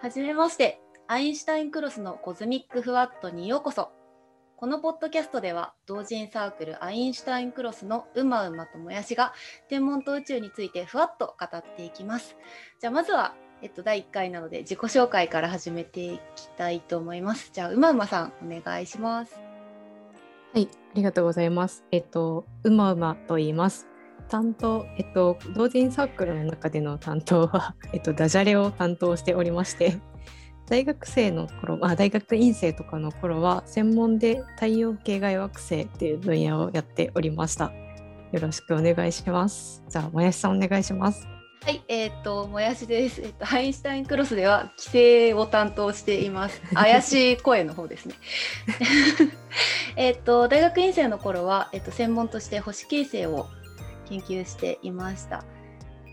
はじめまして、アインシュタインクロスのコズミックフワットにようこそ。このポッドキャストでは、同人サークルアインシュタインクロスのうまうまともやしが、天文と宇宙についてふわっと語っていきます。じゃあ、まずは、えっと、第1回なので、自己紹介から始めていきたいと思います。じゃあ、うまうまさん、お願いします。はい、ありがとうございます。えっと、うまうまと言います。担当、えっと、同人サークルの中での担当は、えっと、ダジャレを担当しておりまして、大学生の頃、あ、大学院生とかの頃は、専門で太陽系外惑星っていう分野をやっておりました。よろしくお願いします。じゃあ、もやしさんお願いします。はい、えっ、と、もやしです。えっ、と、アインシュタインクロスでは、規制を担当しています。怪しい声の方ですね。えっと、大学院生の頃は、えっ、と、専門として星形成を研究していました。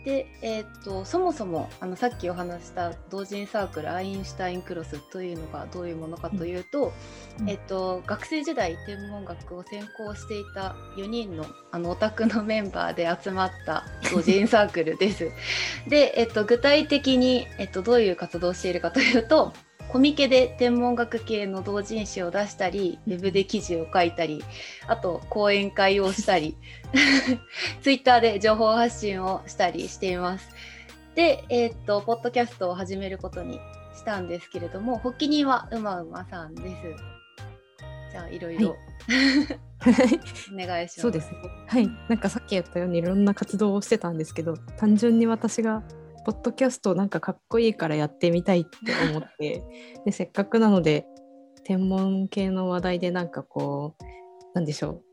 で、えっ、と、そもそも、あの、さっきお話した同人サークルアインシュタインクロスというのがどういうものかというと、うんえっと、学生時代天文学を専攻していた4人のあのオタクのメンバーで集まった同人サークルです。で、えっと、具体的に、えっと、どういう活動をしているかというとコミケで天文学系の同人誌を出したりウェブで記事を書いたりあと講演会をしたり ツイッターで情報発信をしたりしています。で、えっと、ポッドキャストを始めることにしたんですけれども発起人はうまうまさんです。じゃあいろいろ、お願いします。そうですね。はい。なんかさっき言ったようにいろんな活動をしてたんですけど、単純に私がポッドキャストなんかかっこいいからやってみたいって思って、でせっかくなので天文系の話題でなんかこうなんでしょう。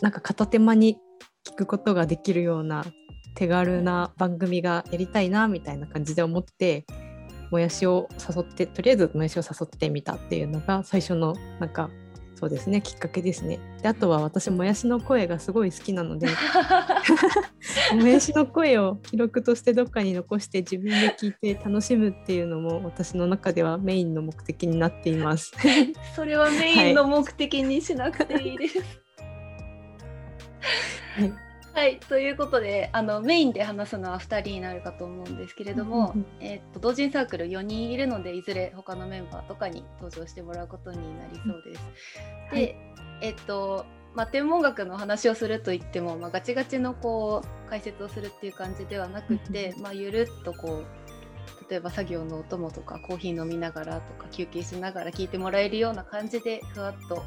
なんか片手間に聞くことができるような手軽な番組がやりたいなみたいな感じで思って。もやしを誘ってとりあえずもやしを誘ってみたっていうのが最初のなんかそうですねきっかけですね。であとは私もやしの声がすごい好きなので もやしの声を記録としてどっかに残して自分で聞いて楽しむっていうのも私の中ではメインの目的になっています。それはメインの目的にしなくていいです。はい、はい、ということであのメインで話すのは2人になるかと思うんですけれども、うんうんえっと同人サークル4人いるのでいずれ他のメンバーとかに登場してもらうことになりそうです。はいで、えっとまあ、天文学の話をするといっても、まあ、ガチガチのこう解説をするっていう感じではなくて、まあ、ゆるっとこう例えば作業のお供とかコーヒー飲みながらとか休憩しながら聞いてもらえるような感じでふわっと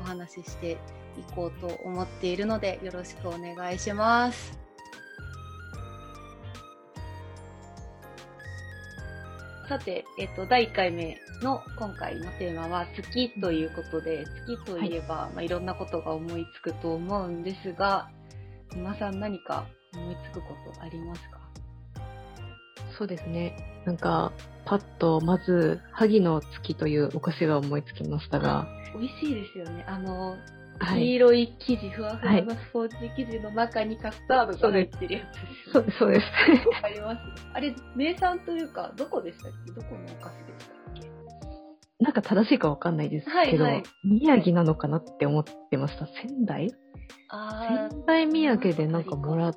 お話ししていこうと思っているのでよろしくお願いします。さて、えっと、第1回目の今回のテーマは月ということで月といえば、いまあ、いろんなことが思いつくと思うんですが皆さん何か思いつくことありますか？そうですね。なんかパッとまず萩の月というお菓子が思いつきましたが、美味しいですよね。あの、はい、黄色い生地、ふわふわのスポンジ生地の中にカスタードが入ってるやつですよね。そうそうです。わかります。あれ、名産というか、どこでしたっけ？どこのお菓子でしたっけ？なんか正しいかわかんないですけど、はいはい宮城なのかなって思ってました。仙台？あ仙台土産でなんかもらっ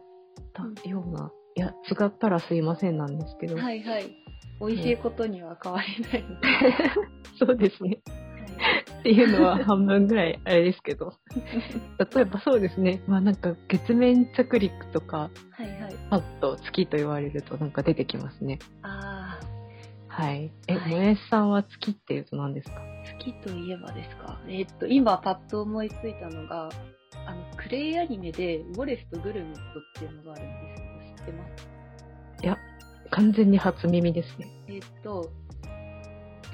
たような、いや、違ったらすいませんなんですけど、ーはいはい。美味しいことには変わりないので。そうですね。っていうのは半分ぐらいあれですけど、例えばそうですね、まあなんか月面着陸とか、はいはい。パッと月と言われるとなんか出てきますね。あはい。え、はいもやしさんは月っていうと何ですか？ー、好きといえばですか？えーっと、今パッと思いついたのが、あの、クレイアニメで、ウォレスとグルメットっていうのがあるんですけど、知ってます？完全に初耳ですね。えーっと、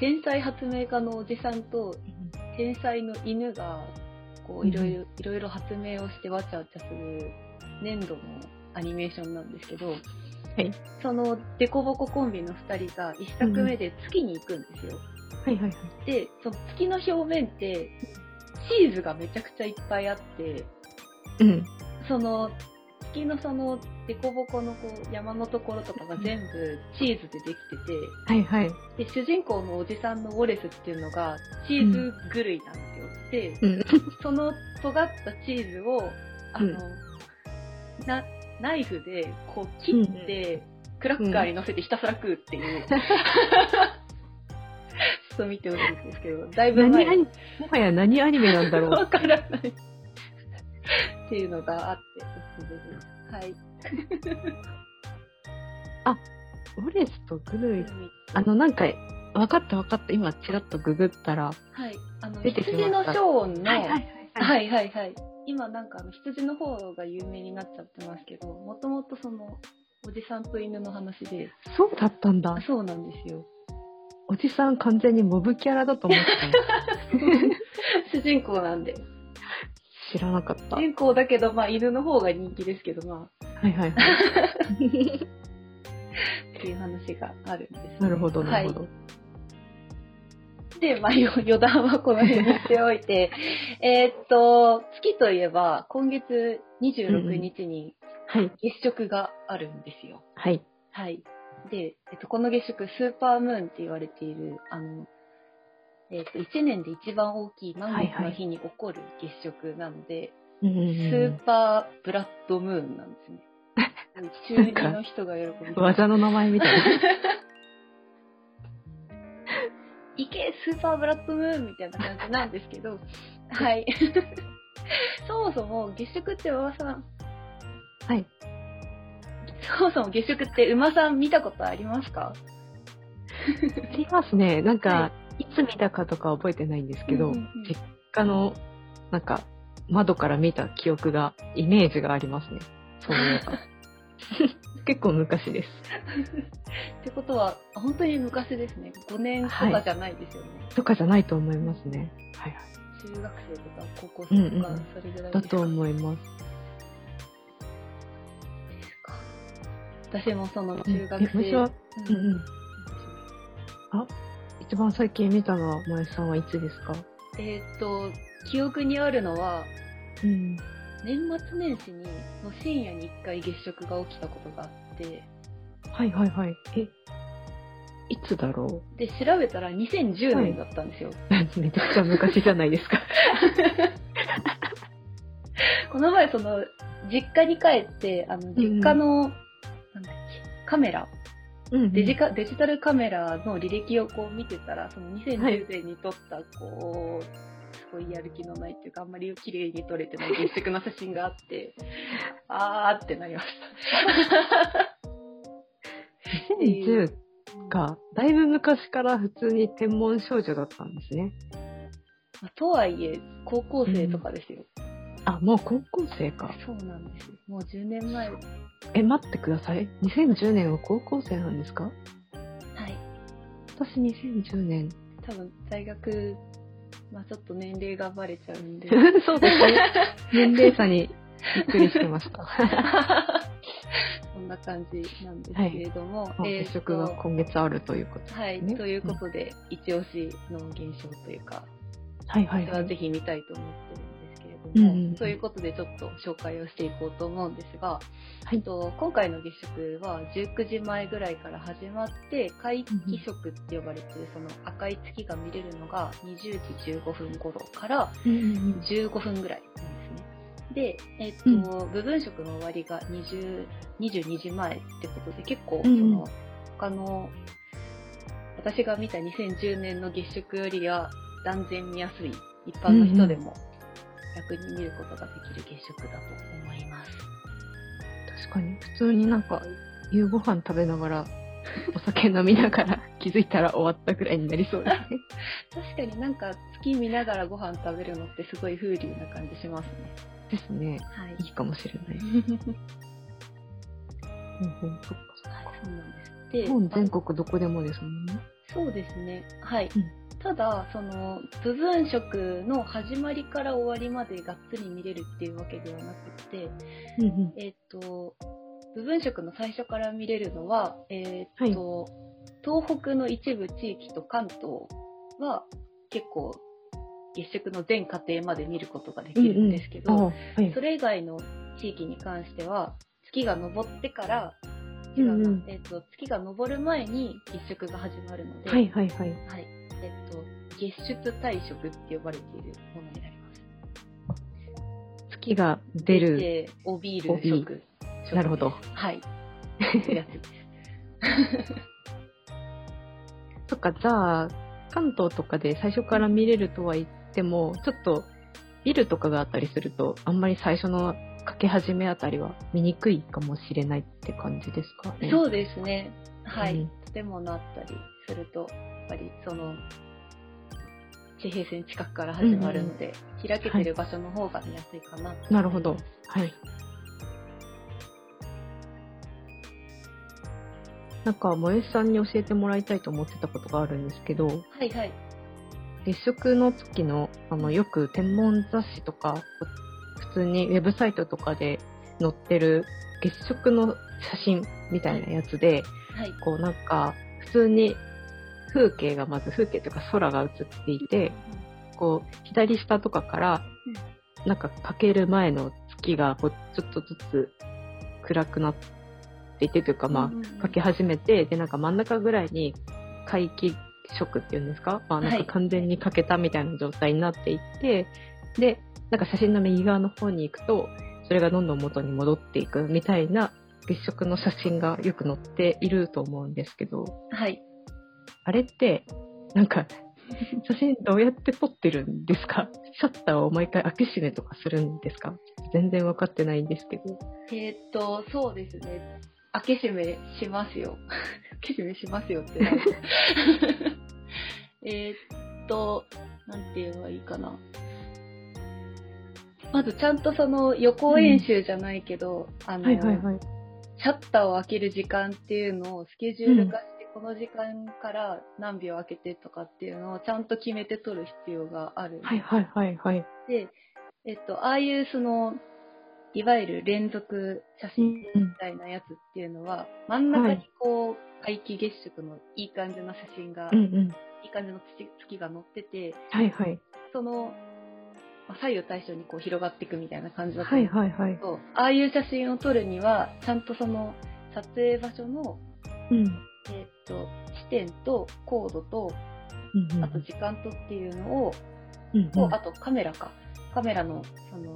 天才発明家のおじさんと天才の犬がこういろいろいろいろ発明をしてわちゃわちゃする粘土のアニメーションなんですけど、はいそのデコボココンビの2人が1作目で月に行くんですよ。はいはいはい。でその月の表面ってチーズがめちゃくちゃいっぱいあってうん。その月のそのデコボコのこう山のところとかが全部チーズでできてて。はいはい。で主人公のおじさんのウォレスっていうのがチーズ狂いなんですよ。で、うん。その尖ったチーズをあの、なナイフでこう切って、クラッカーに乗せてひたすら食うっていう、っと見てほしいんですけど、だいぶ前何もはや何アニメなんだろう わからない。っていうのがあって、おすすめです。はい。ウォレスとグルイ。あの、なんか、わかったわかった。今、ちらっとググったら。はい。あの、羊のショーンの、はいはいはい。はいはいはい。今なんかあの羊の方が有名になっちゃってますけど、もともとその、おじさんと犬の話で、そうだったんだあ。そうなんですよ。おじさん完全にモブキャラだと思って 主人公なんで。た。知らなかった。主人公だけど、まあ犬の方が人気ですけど、まあ、はいはいはい。っていう話があるんです、ね。なるほど、なるほど。で、まあ、よ余談はこの辺にしておいて、えーっと、月といえば、今月26日にはい。月食があるんですよ。はい。はい。で、えっと、この月食、スーパームーンって言われている、あの、えっと、1年で一番大きい満月の日に起こる月食なので、スーパーブラッドムーンなんですね。中二の人が喜ぶ。うん。技の名前みたいな。いけスーパーブラッドムーンみたいな感じなんですけど、はい。そもそも月食って馬さん、はい。そもそも月食って馬さん見たことありますか？ありますね。なんか、、はいつ見たかとか覚えてないんですけど、うんうんうん実家の、なんか、窓から見た記憶が、イメージがありますね。そういえば。結構昔です。ってことは、本当に昔ですね。5年とかじゃないですよね。とかじゃないと思いますね。はいはい。中学生とか高校生とか、うんうんそれぐらいだと思います。私もそのうん中学生、うんうんうん。一番最近見たのは、萌さんはいつですか？えーっと、記憶にあるのは、うん。年末年始にの深夜に1回月食が起きたことがあって、はいはいはい。え、いつだろで、調べたら2010年だったんですよ。うめちゃくちゃ昔じゃないですか。この前、その、実家に帰って、あの、実家の、なんだっけ、カメラ、うんデジカ、デジタルカメラの履歴をこう見てたら、その2010年に撮った、こう、すごいやる気のないっていうか、あんまり綺麗に撮れてない月食の写真があって、あーってなりました。2010か。だいぶ昔から普通に天文少女だったんですね。まあとはいえ、高校生とかですよ。あ、もう高校生か。そうなんですよ。もう10年前。はい。え、待ってください。2010年は高校生なんですか？私2010年。多分、大学、まあちょっと年齢がバレちゃうんで。そうですね。年齢差にびっくりしてました。そんな感じなんですけれども。えー月食がと今月あるということはい、ねということで、一押しの現象というか、はいはいは。いぜひ見たいと思ってるんですども、うんうんうん。ということでちょっと紹介をしていこうと思うんですが、はい。えっと、今回の月食は19時前ぐらいから始まって、皆既食って呼ばれているその赤い月が見れるのが20時15分頃からうんうんうん。15分ぐらいなんですね。で、えっと、うん。部分食の終わりが20 22時前ってことで、結構、その、他の、私が見た2010年の月食よりは断然見やすい、一般の人でも楽に見ることができる月食だと思います。確かに。普通になんか、夕ご飯食べながら、お酒飲みながら気づいたら終わったぐらいになりそうですね。確かになんか月見ながらご飯食べるのってすごい風流な感じしますね。ですね。はい。いいかもしれない。うんうんそっかはい、そうなんです。で、日本全国どこでもですもんね。そうですね。はい。うんただ、その、部分食の始まりから終わりまでがっつり見れるっていうわけではなくて、うんうん。えっ、と、部分食の最初から見れるのは、えっ、と、東北の一部地域と関東は結構月食の全過程まで見ることができるんですけど、あはい。それ以外の地域に関しては、月が昇ってから、違うな、うんうん。えっ、と、月が昇る前に月食が始まるので、はいはいはい。はい。えっ、と、月出退食って呼ばれているものになります。月が出る。で、おビール食。食なるほど。はい。やつです。そっか、じゃあ、関東とかで最初から見れるとは言っても、ちょっとビルとかがあったりすると、あんまり最初のかけ始めあたりは見にくいかもしれないって感じですかね。そうですね。はい。うん建物あったりすると、ぱりその、地平線近くから始まるので、開けてる場所の方が見やすいかなと、なるほど。はい。なんか、萌えさんに教えてもらいたいと思ってたことがあるんですけど、はいはい。月食の時の、あの、よく天文雑誌とか、普通にウェブサイトとかで載ってる月食の写真みたいなやつで、はい。こうなんか、普通に風景がまず風景というか空が映っていて、こう、左下とかから、なんかかける前の月がこうちょっとずつ暗くなっていてというか、まあ、かけ始めて、で、なんか真ん中ぐらいに皆既色っていうんですか？まあ、なんはいか完全にかけたみたいな状態になっていって、で、なんか写真の右側の方に行くと、それがどんどん元に戻っていくみたいな月食の写真がよく載っていると思うんですけど、はい。あれって、なんか、写真どうやって撮ってるんですか？シャッターを毎回開け閉めとかするんですか？全然わかってないんですけど。えーっと、そうですね。開け閉めしますよ。開け閉めしますよって えーっと、なんて言えばいいかな。まずちゃんとその予行演習じゃないけど、あの、はいはいはい。シャッターを開ける時間っていうのをスケジュール化この時間から何秒開けてとかっていうのをちゃんと決めて撮る必要があるはいはいはいはい。で、えっと、ああいうその、いわゆる連続写真みたいなやつっていうのは、真ん中にこう、皆既月食のいい感じの写真が、うんうん。いい感じの月月が載ってて、はいはい。その、まあ左右対称にこう広がっていくみたいな感じだとはい思うんですはいはいけ。ど、ああいう写真を撮るには、ちゃんとその、撮影場所の、うん。えっと、地点と高度と、うんうんあと時間とっていうのを、うんうんとあとカメラか。カメラの、その、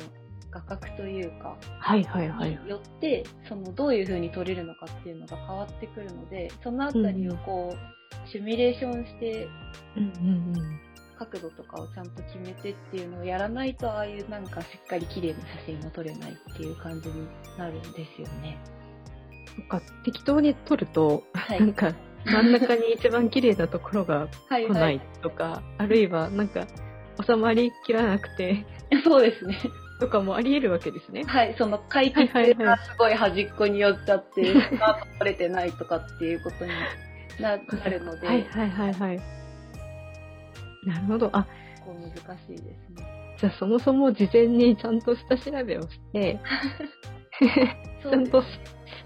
画角というか、はいはいはい。によって、そのどういう風に撮れるのかっていうのが変わってくるので、そのあたりをこう、シミュレーションして、うんうんうん。角度とかをちゃんと決めてっていうのをやらないと、ああいうなんかしっかり綺麗な写真が撮れないっていう感じになるんですよね。なんか適当に撮ると、はいなんか真ん中に一番綺麗なところがはい来ないとか、あるいはなんか収まりきらなくてそうですね。とかもあり得るわけですね。はい、その回帰はいはいはいがすごい端っこに寄っちゃって、スタート取れてないとかっていうことにななるので、はいはいはいはい。なるほど。あ、こう難しいですね。じゃあそもそも事前にちゃんと下調べをして、ちゃんと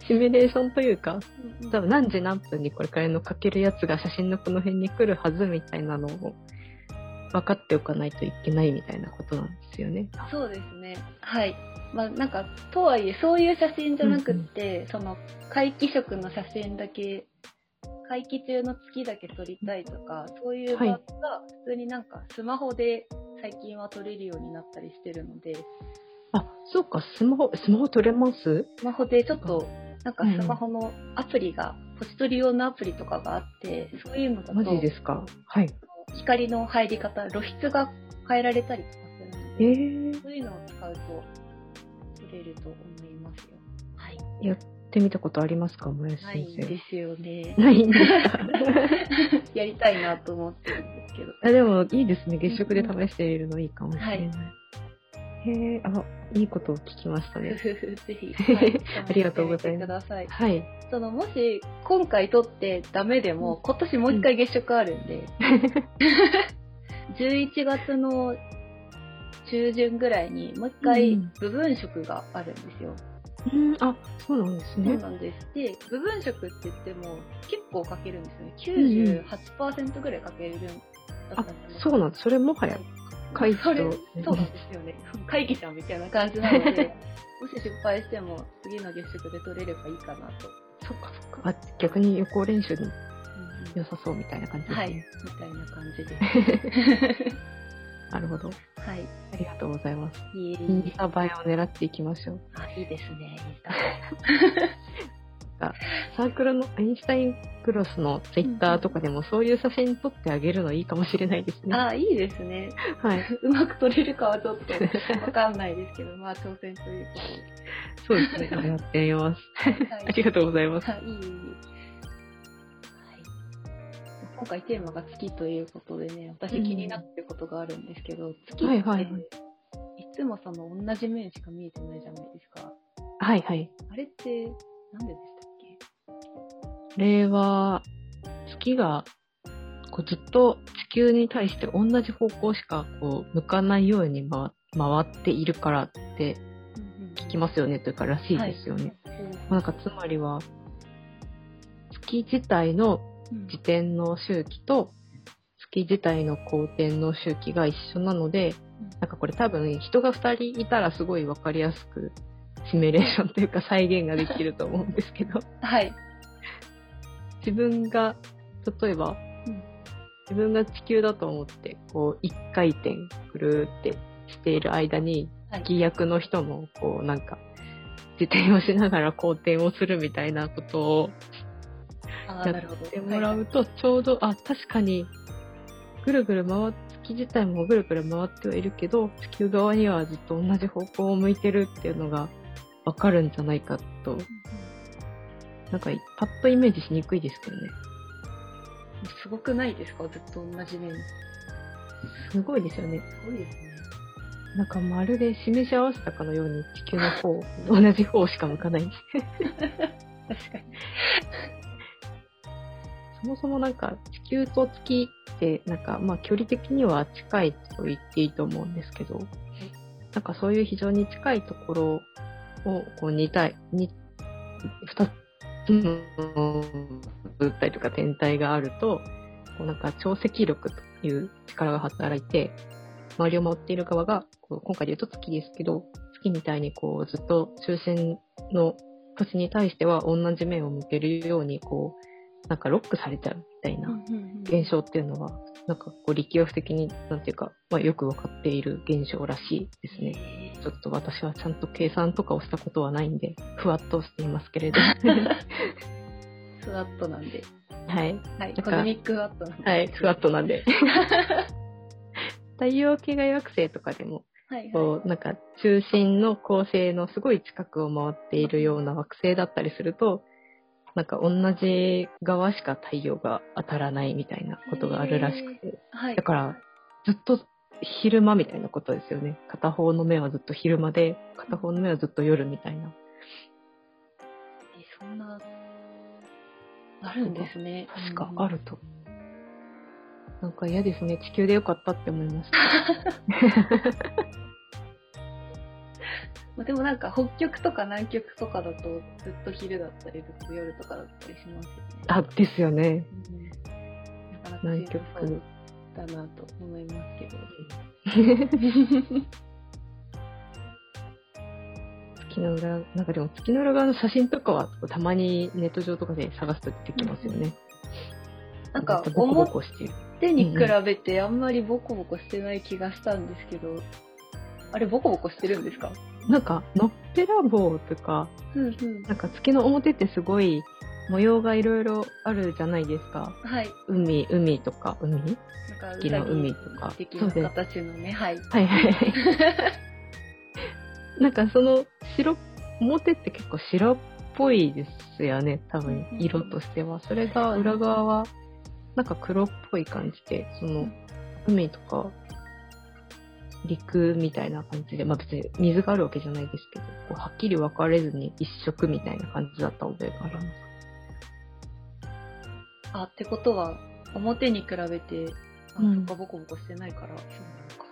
シミュレーションというか、うん多分何時何分にこれからのかけるやつが写真のこの辺に来るはずみたいなのを分かっておかないといけないみたいなことなんですよね。そうですね。はい。まあなんか、とはいえ、そういう写真じゃなくって、その、皆既食の写真だけ、皆既中の月だけ撮りたいとか、そういう場合が、普通になんか、スマホで最近は撮れるようになったりしてるので、あ、そうか、スマホ、スマホ撮れます？スマホでちょっと、なんかスマホのアプリが、星取り用のアプリとかがあって、そういうのだマと、ジですか？はい。光の入り方、露出が変えられたりとかするのえで、ー、そういうのを使うと、撮れると思いますよ。はい。やってみたことありますか、もやしない先生。んですよね。ないんですか？やりたいなと思ってるんですけど。あでもいいですね。月食で試しているのいいかもしれない。へえ、あ、いいことを聞きましたね。ぜひ、はいありがとうございます。はい。その、もし、今回撮ってダメでも、今年もう一回月食あるんで、11月の中旬ぐらいに、もう一回うん部分色があるんですよ。うん、あ、そうなんですそうね。なんです。で、部分色って言っても、結構かけるんですようんね。98%ぐらいかけるんだったあんです、そうなんそれもはや、回答それ、そうなんですよね。会議じゃんみたいな感じなので、もし失敗しても次の月食で取れればいいかなと。そっかそっか。あ、逆に予行練習にうん良さそうみたいな感じですね。はい、みたいな感じです。なるほど。はい。ありがとうございます。いいインスタ映えを狙っていきましょう。あ、いいですね。インスタ かサークルのアインシュタインクロスのツイッターとかでもそういう写真撮ってあげるのいいかもしれないですね。ああ、いいですね。はい。うまく撮れるかはちょっとわかんないですけど、まあ挑戦ということで。そうですね。やってみます。はいありがとうございます。はい、いい。今回テーマが月ということでね、私気になってることがあるんですけど、月って、はいはいはいいつもその同じ面しか見えてないじゃないですか。はいはい。あれって、なんででしたっこれは、月が、こうずっと地球に対して同じ方向しかこう向かないように回回っているからってけ聞きますよねというか、らしいですよね。まあなんかつまりは、月自体のうん自転の周期と月自体の公転の周期が一緒なので、なんかこれ多分人が2人いたらすごい分かりやすくシミュレーションというか再現ができると思うんですけど、はい。自分が例えば、うん。自分が地球だと思ってこう一回転くるーってしている間にはい。月役の人もこうなんか自転をしながら公転をするみたいなことをや。ってもらうとちょうど、あ確かにぐるぐる回っ月自体もぐるぐる回ってはいるけど地球側にはずっと同じ方向を向いてるっていうのがわかるんじゃないかとはいなんかパッとイメージしにくいですけどねすごくないですか？ずっと同じ面。すごいですよねすごいですね。なんかまるで示し合わせたかのように地球の方同じ方しか向かない 確かに。そもそもなんか地球と月ってなんかまあ距離的には近いと言っていいと思うんですけど、なんかそういう非常に近いところをこう似たい、に二つの物体とか天体があると、こうなんか潮汐力という力が働いて、周りを回っている側が、こう今回で言うと月ですけど、月みたいにこうずっと中心の星に対しては同じ面を向けるようにこうなんかロックされちゃう。たいな現象っていうのは、なんかこう力学的に、なんていうか、まあ、よくわかっている現象らしいですね。ちょっと私はちゃんと計算とかをしたことはないんで、ふわっとしていますけれど。スワットなんで。はい。はい。かコズミックワットなんで。はい、ふわっとなんで。太陽系外惑星とかでも、はいはい。こう、なんか中心の恒星のすごい近くを回っているような惑星だったりすると、なんか同じ側しか太陽が当たらないみたいなことがあるらしくて、はい。だからずっと昼間みたいなことですよね。片方の目はずっと昼間で、片方の目はずっと夜みたいな。えそんな、あるんですね。確かあると。なんか嫌ですね。地球でよかったって思いました。うん。でもなんか北極とか南極とかだとずっと昼だったりずっと夜とかだったりしますよね。あ、ですよね。うんなかなか南極だなと思いますけど。月の裏、なんかでも月の裏側の写真とかはたまにネット上とかで探すと出てきますよね。なんかボコボコしてる。表に比べてあんまりボコボコしてない気がしたんですけど、あれボコボコしてるんですか？なんか、のっぺらぼうとか、うんうん。なんか月の表ってすごい模様がいろいろあるじゃないですか。はい。海、海とか、海？なんか月の海とか的な形のね、はい。はいはいはい。なんかその白、表って結構白っぽいですよね、多分うん色としては。それが裏側はなんか黒っぽい感じで、その海とか陸みたいな感じで、まあ別に水があるわけじゃないですけど、こうはっきり分かれずに一色みたいな感じだった覚えがあります。あ、ってことは、表に比べて、あ、うんそっか、ボコボコしてないから、そうなのか。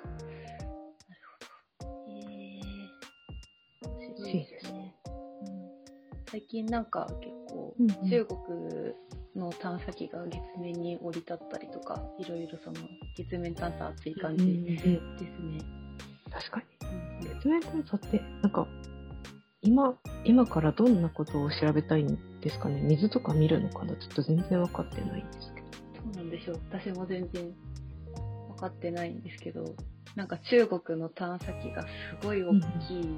いですね。うん、最近なんか結構、中国の探査機が月面に降り立ったりとか、いろいろその月面探査熱い感じうんうんですね。確かに。うん月面探査って、なんか、今、今からどんなことを調べたいんですかね？水とか見るのかな？ちょっと全然わかってないんですけど。そうなんでしょう。私も全然分かってないんですけど、なんか中国の探査機がすごい大きい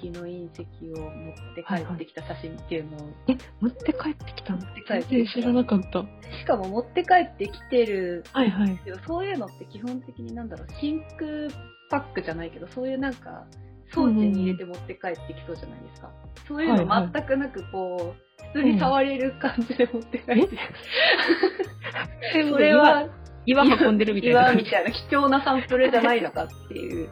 月の隕石を持って帰ってきた写真っていうのを、え、持って帰ってきたの？持って帰ってきた全然知らなかった。しかも持って帰ってきてる。はいはい。けどそういうのって基本的になんだろう真空パックじゃないけどそういうなんか装置に入れて持って帰ってきそうじゃないですか、そういうのはいはい全くなくこう普通に触れる感じで持って帰ってきて、それは岩運んでるみたいな。岩。みたいな貴重なサンプルじゃないのかっていう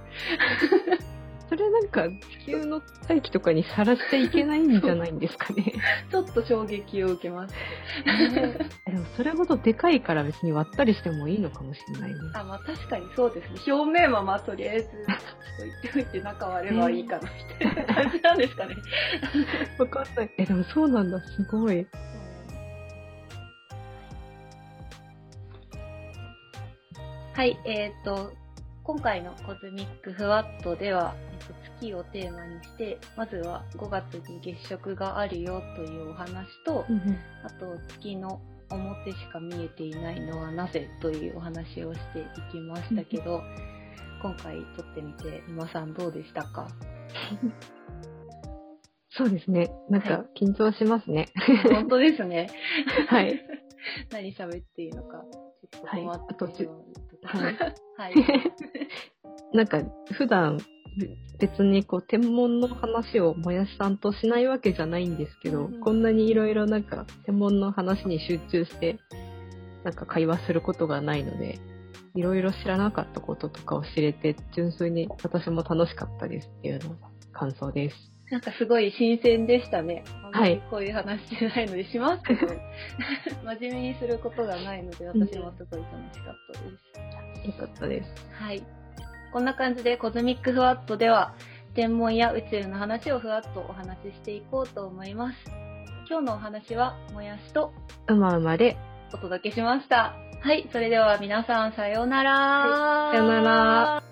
それなんか地球の大気とかにさらしちゃいけないんじゃないんですかね。ちょっと衝撃を受けます でもそれほどでかいから別に割ったりしてもいいのかもしれないね。あまあ確かにそうですね表面はまあとりあえずちょっと言っておいて中割ればいいかなみたいな感じなんですかね わかんない。え、でもそうなんだ。すごい。はい、えっ、と、今回のコズミックフワットでは、えっと月をテーマにして、まずは5月に月食があるよというお話と、あと月の表しか見えていないのはなぜというお話をしていきましたけど、今回撮ってみて、皆さんどうでしたか？そうですね。なんはか緊張しますね。本当ですね。はい。何喋っていいのか、ちょっと困ってはいはいはい。なんか普段別にこう天文の話をもやしさんとしないわけじゃないんですけど、うんうんこんなにいろいろなんか天文の話に集中してなんか会話することがないのでいろいろ知らなかったこととかを知れて純粋に私も楽しかったですっていうのが感想です。なんかすごい新鮮でしたね。はいこういう話じゃないのでしますけど、真面目にすることがないので、私もすごい楽しかったです。よかったです。はい。こんな感じでコズミックフワットでは、天文や宇宙の話をふわっとお話ししていこうと思います。今日のお話は、もやしとうまうまでお届けしました。はい。それでは皆さん、さようなら、はいさようなら。